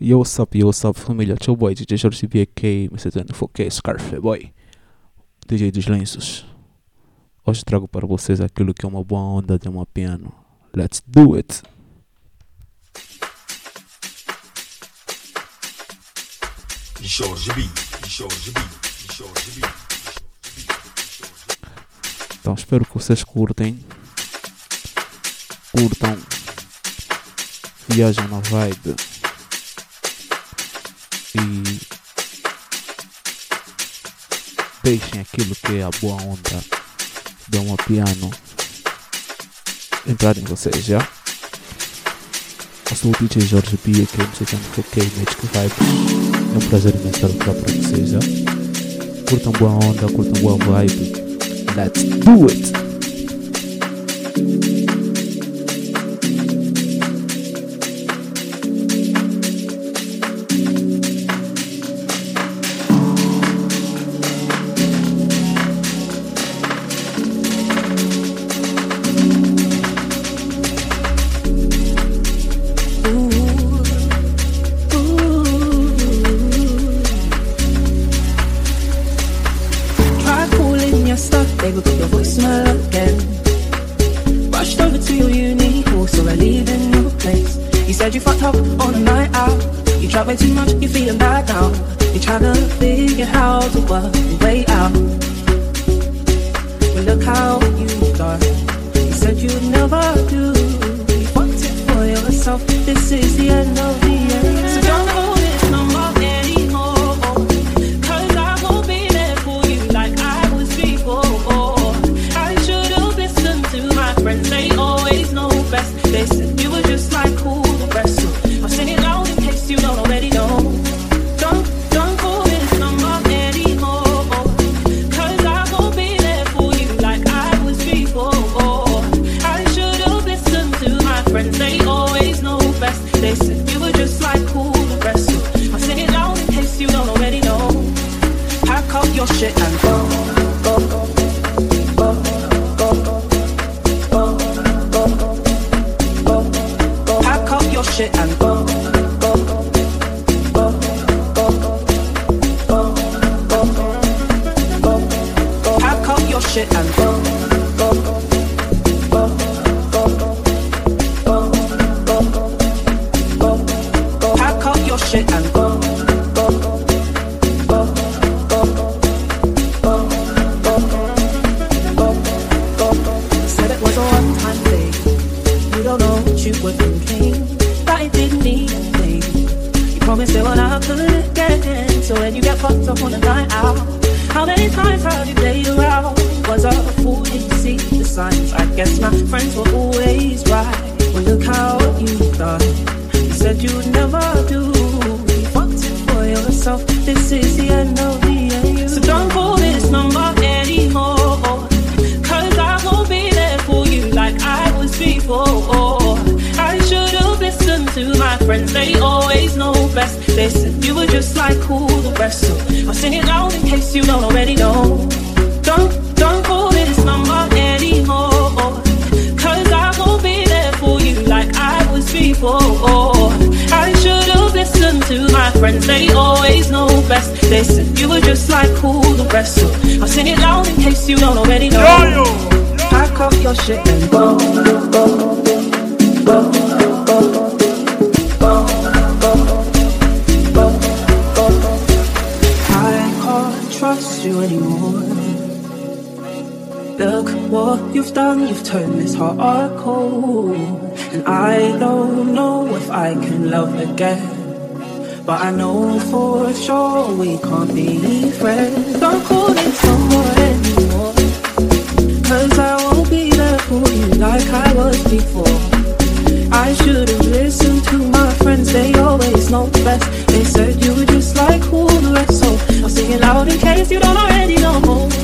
Yo, what's up, yo, what's up, família? Tchau, boy, DJ Jorge BK, Mr. 24K, Scarf, boy, DJ dos lenços. Hoje trago para vocês aquilo que é uma boa onda de uma piano. Let's do it! Jorge B, Jorge B, Jorge B. Então, espero que vocês curtem. Curtam. Viajam na vibe deixem aquilo que é a boa onda de um piano entrar em vocês, já? Eu sou o DJ Jorge Pia, que é musicante roqueiro Magic Vibe. É um prazer estar aqui para vocês, já? Curtam boa onda, curtam boa vibe. Let's do it! don't know if I can love again. But I know for sure we can't be friends. Don't call it someone anymore. Cause I won't be there for you like I was before. I should have listened to my friends, they always know best. They said you were just like who, the so I'll sing it loud in case you don't already know.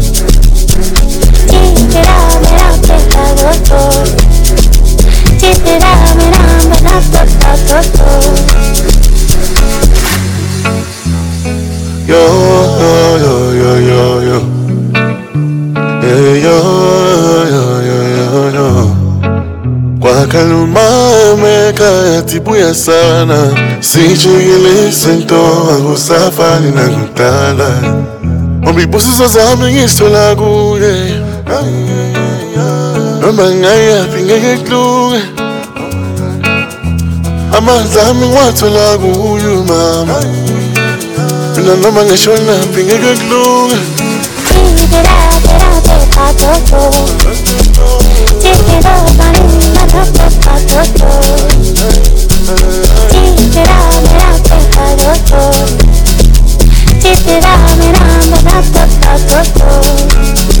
tibuya sana sijigile sentoa kusafali nakutala ombibusiso zami ngistolakuye Mangayaphinge kuhluke Amazami ngiwathola kuyo mama Mina noma ngishona ngeke kuhluke Take it out, get out, take out your soul Take it out, my name, my top, take out your soul Take it out, get out, take out your soul Take it out, my name, my top, take out your soul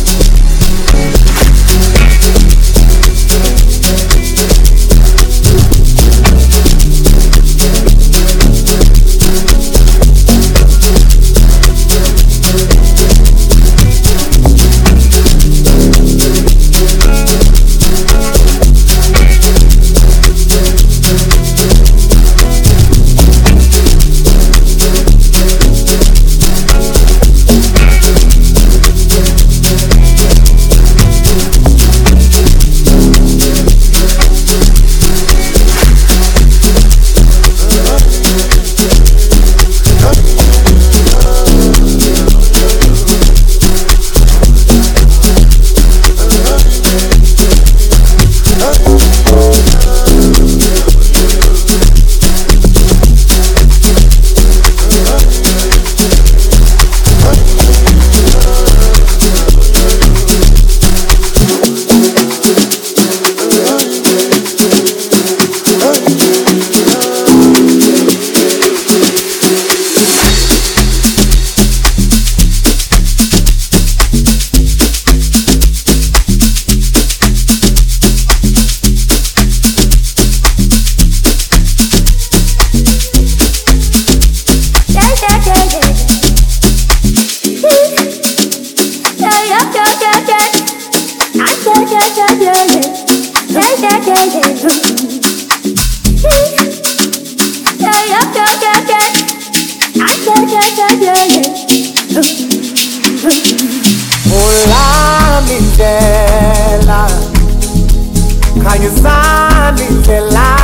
Kanyazani Tela.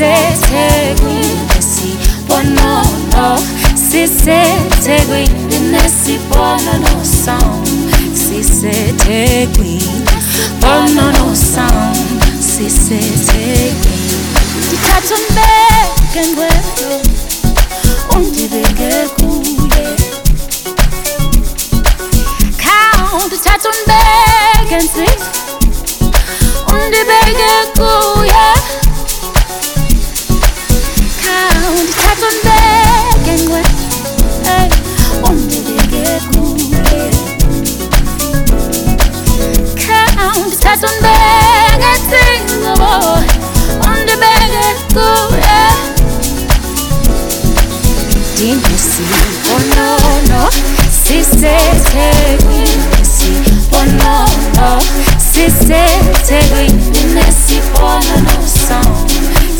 세세고인 다시 번호로 시세태고인 다시 번호로 song 시세태고인 번호로 song 시세태고인 기타 천백은 괴로 온집에게 구해 가운데 차천백은 식 온집에게 구해 count ndithatha umbeke nsizwa boy. Undibeke kuye dinesibonono oh, sisethekwini sibonono oh, sisethekwini oh, nesibonono sound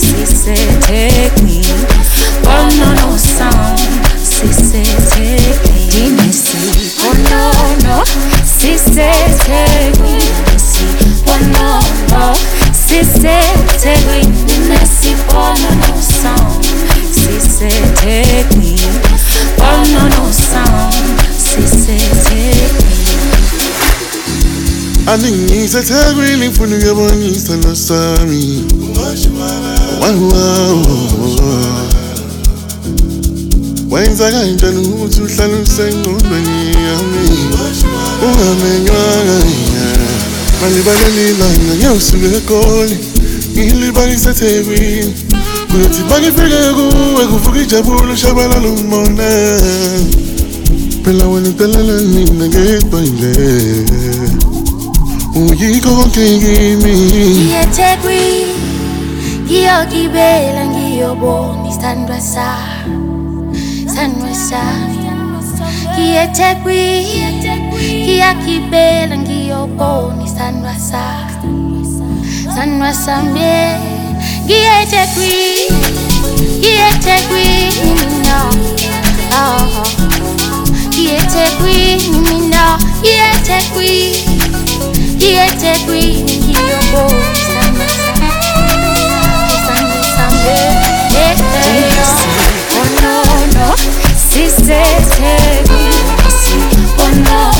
sisethekwini bonono sound sisethekwini dinesibonono sisethekwini sibonono ukuyobonisa nosami Wow, wow, wow. wenza kanjani ukuthi uhlale usengqondweni yami? Ungamenywanga malibalelile nanyawusulekoli ngilibanisethekwini kuyothi bangifike kuwe kuvuka ijabule ushabalala umbona phela wena udelela mina ngebanje uyikho konke kimi ngiyethekwini ngiyogibela ngiyobona isithandwa sa sithandwa sa ngiyethekwini kiyakibela ngiyobona isanwasa sanwasa mye ngiyetekwi ngiyetekwi mina. Ngiyetekwi mina. Ngiyetekwi ngiyetekwi ngiyobona isanwasa sanwasa mye eh, eh, Oh no no, sister. Oh no.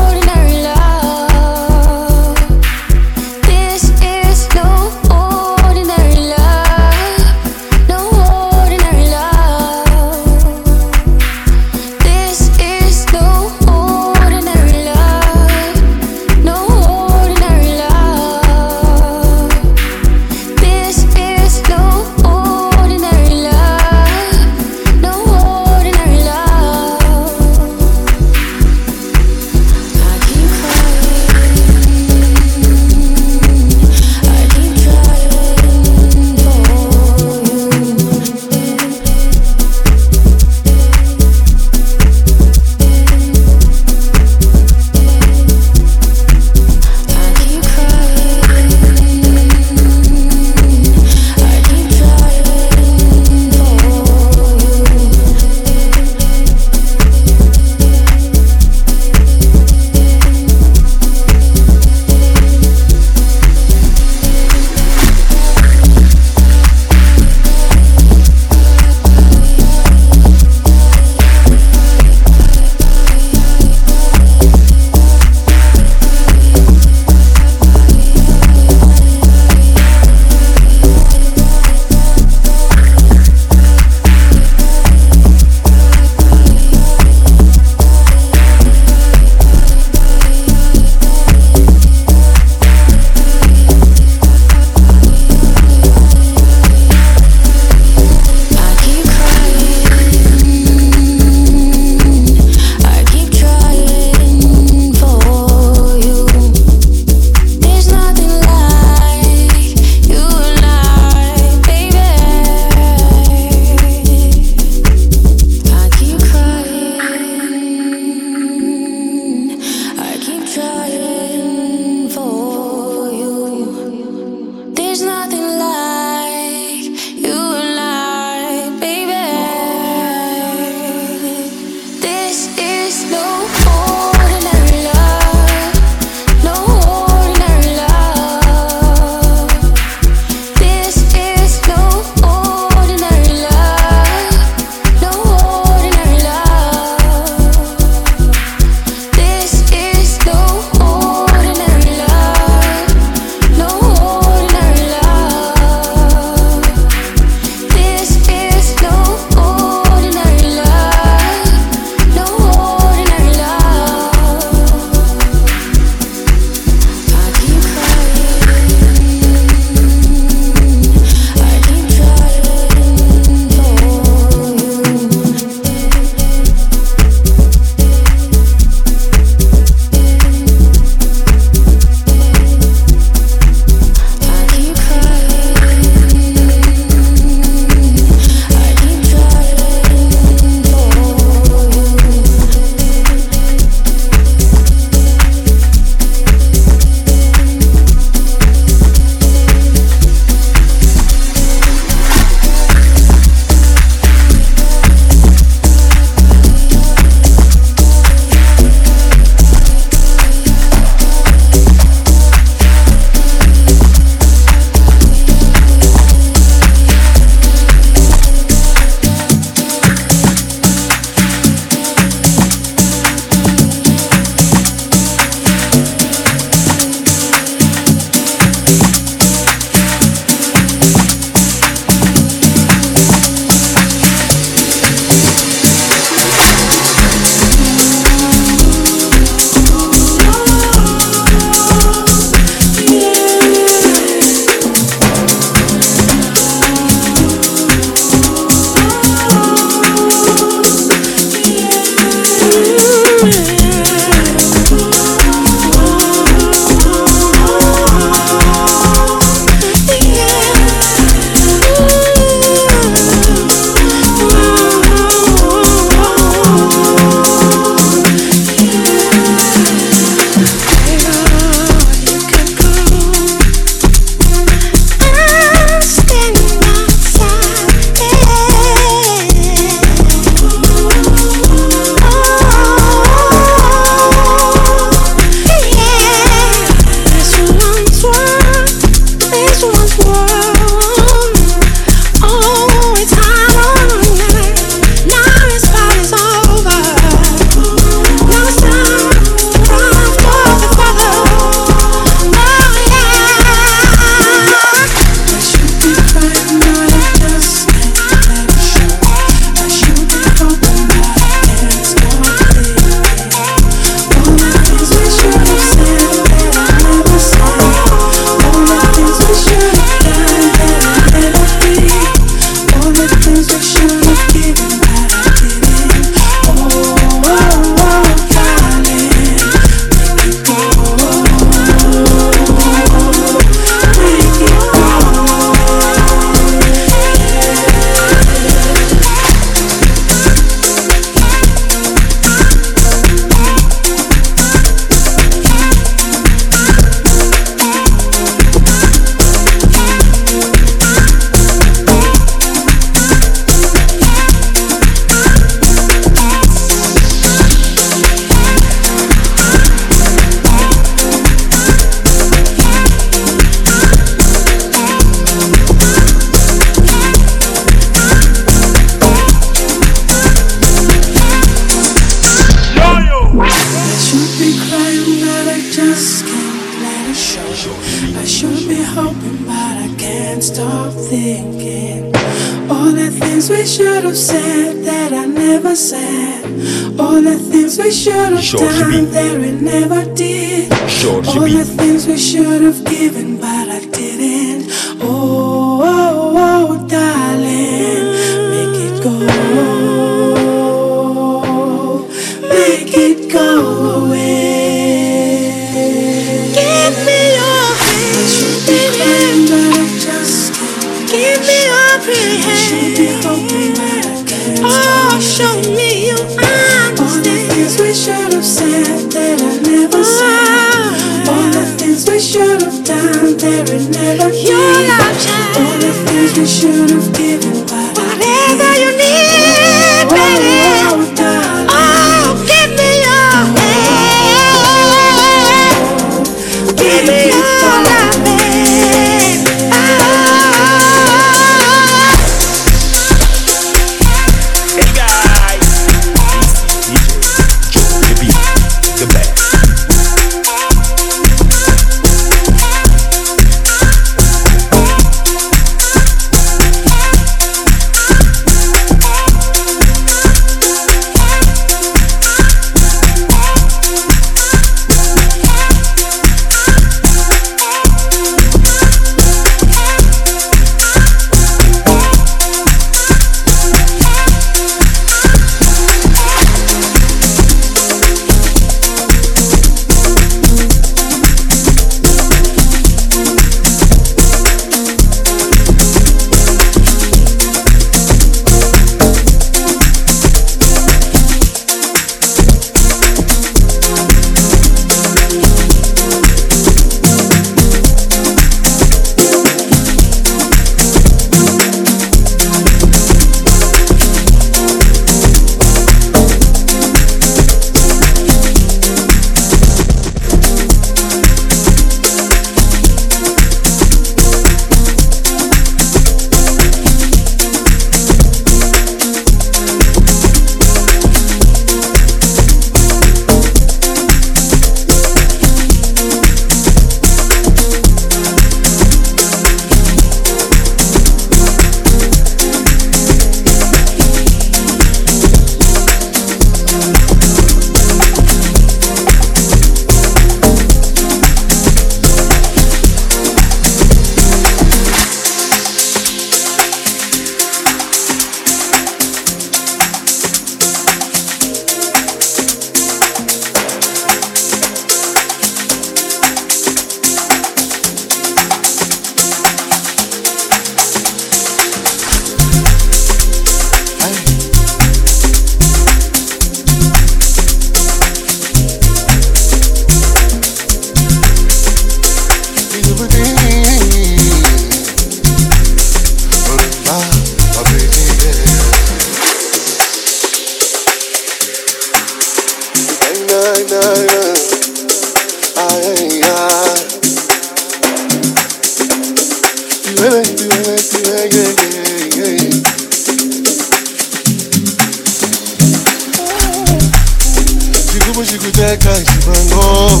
Shibango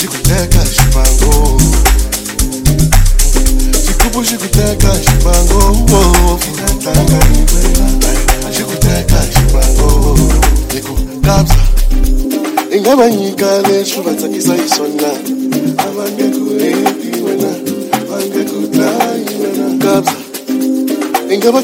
Shikuteka shibango Shikubu shikuteka shibango ingaba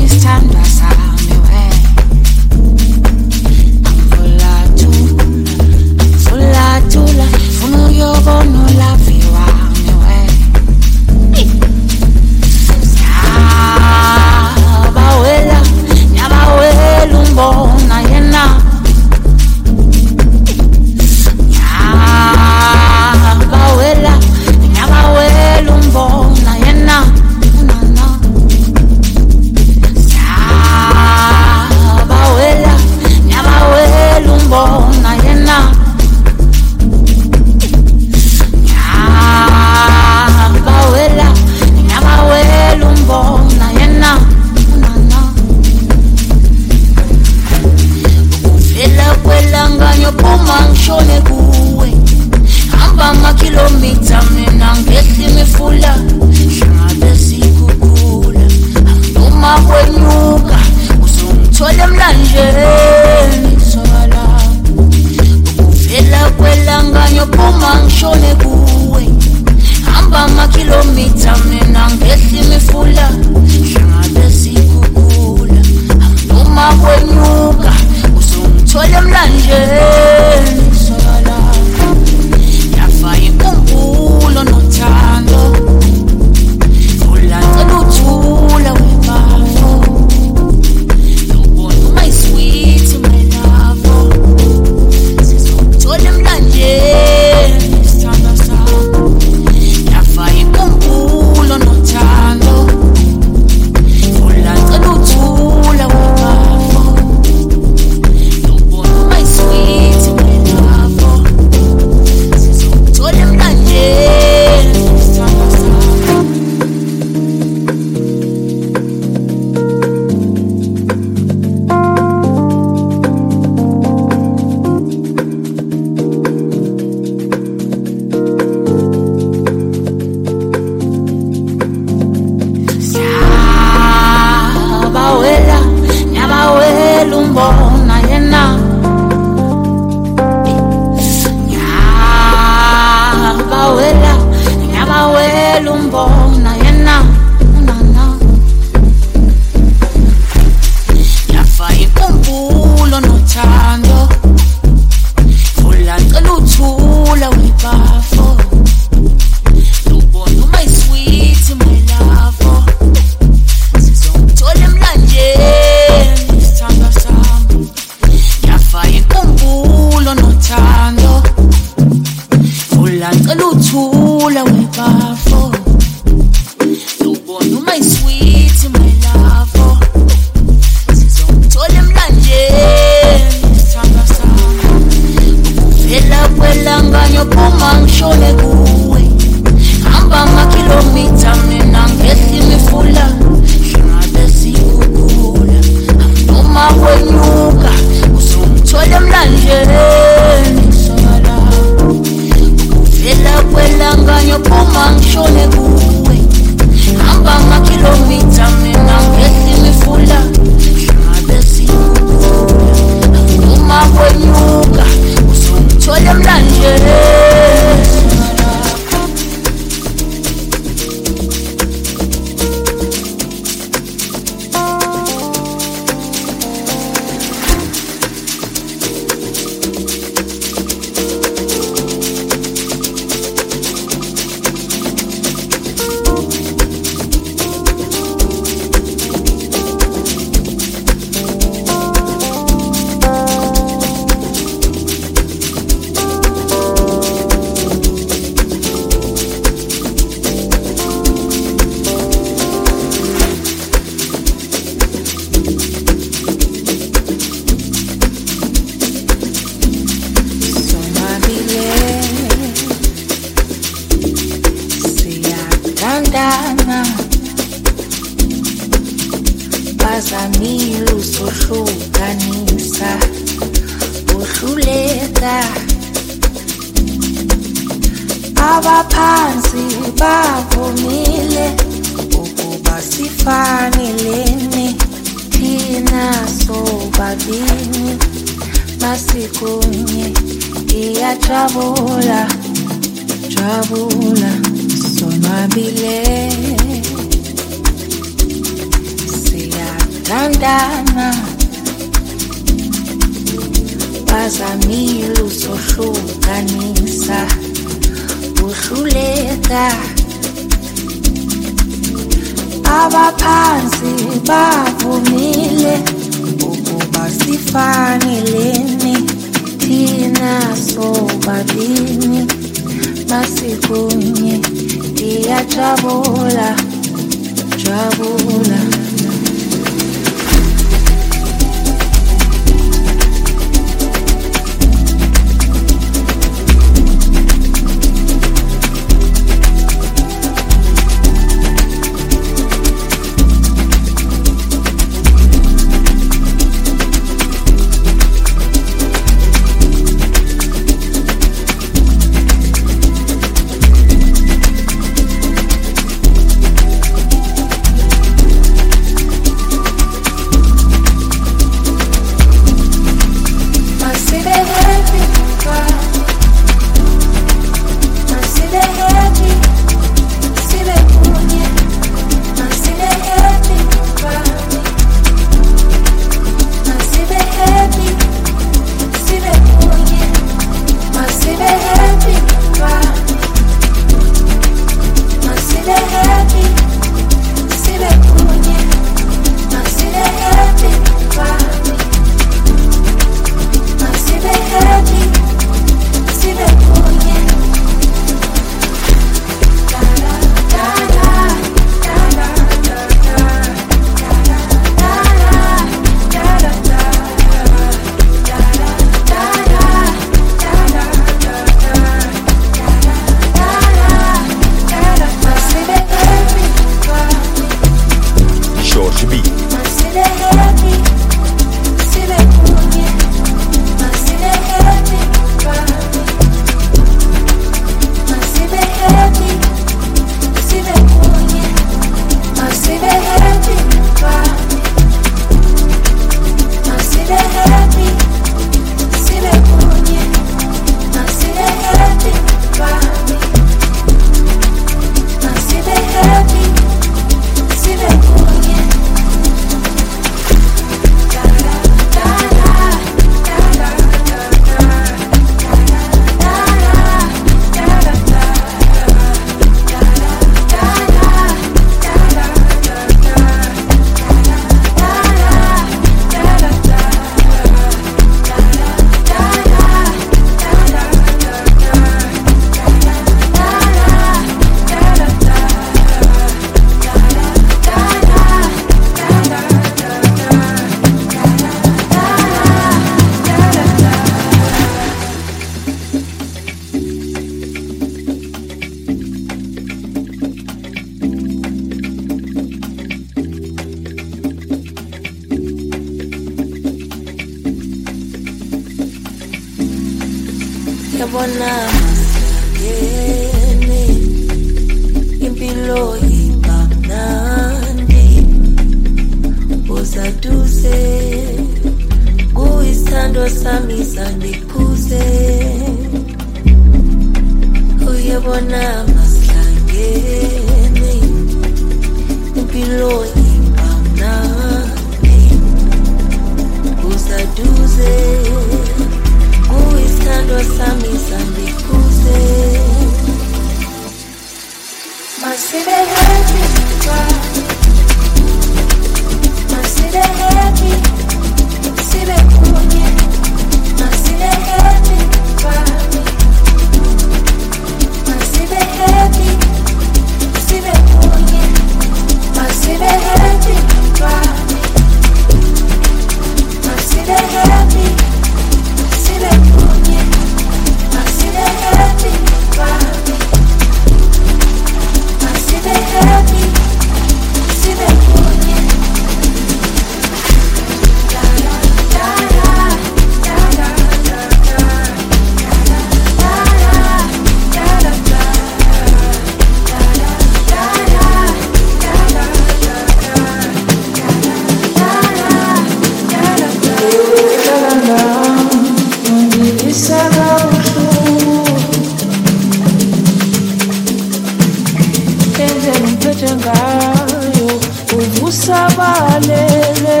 usabalele.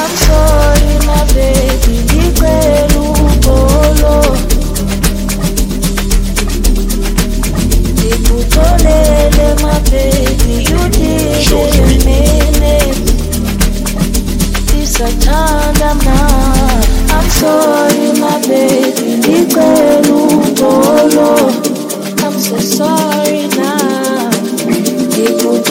I'm sorry my baby ngicela ukholo Ngikutholele my baby you didn't mean it. Isathanda ma. I'm sorry my baby I'm so sorry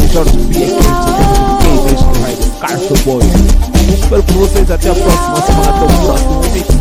Jorge Pia Quente, DJ Carso Boy. Eu espero por vocês até a próxima semana, até o próximo vídeo.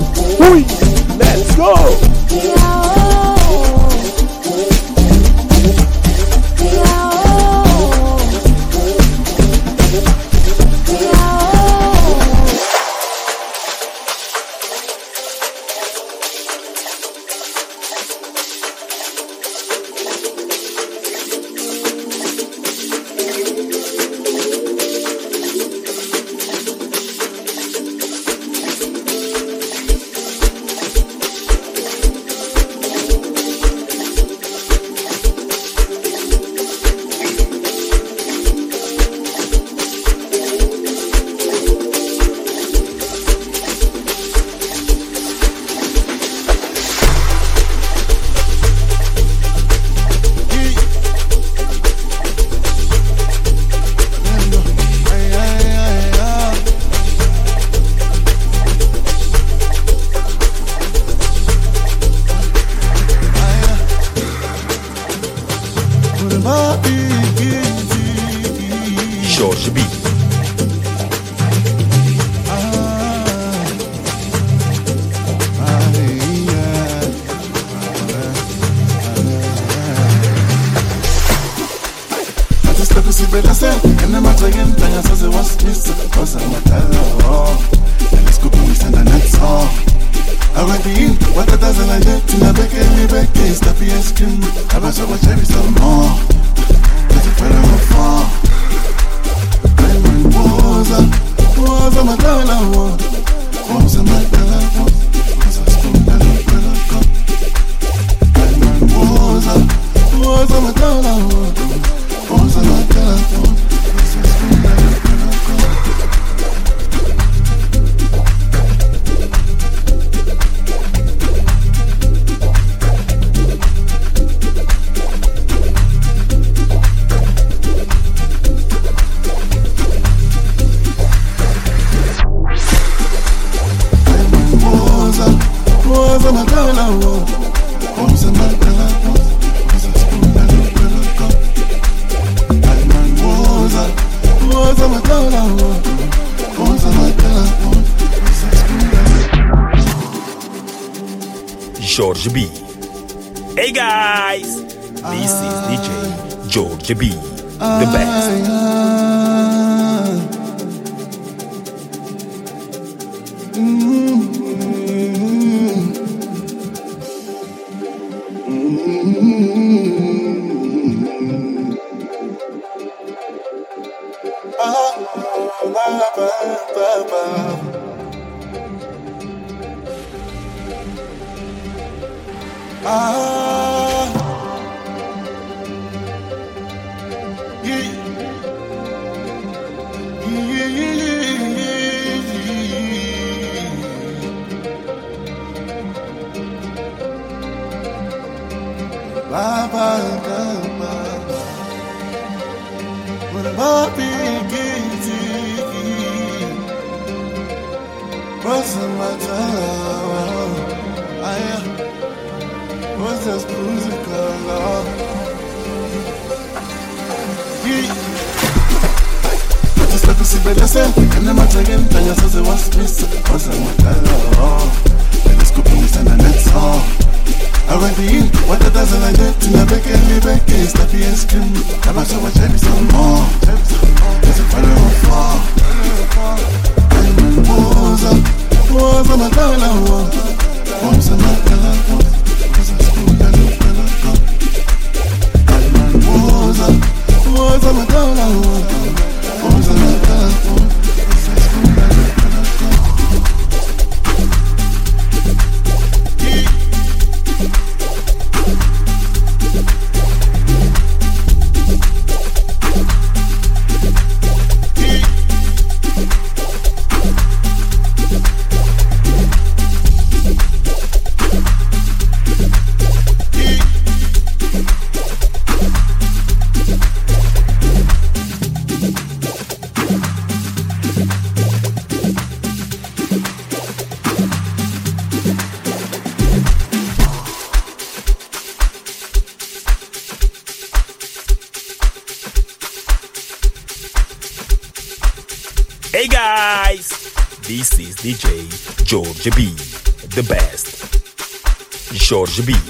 on a throne. George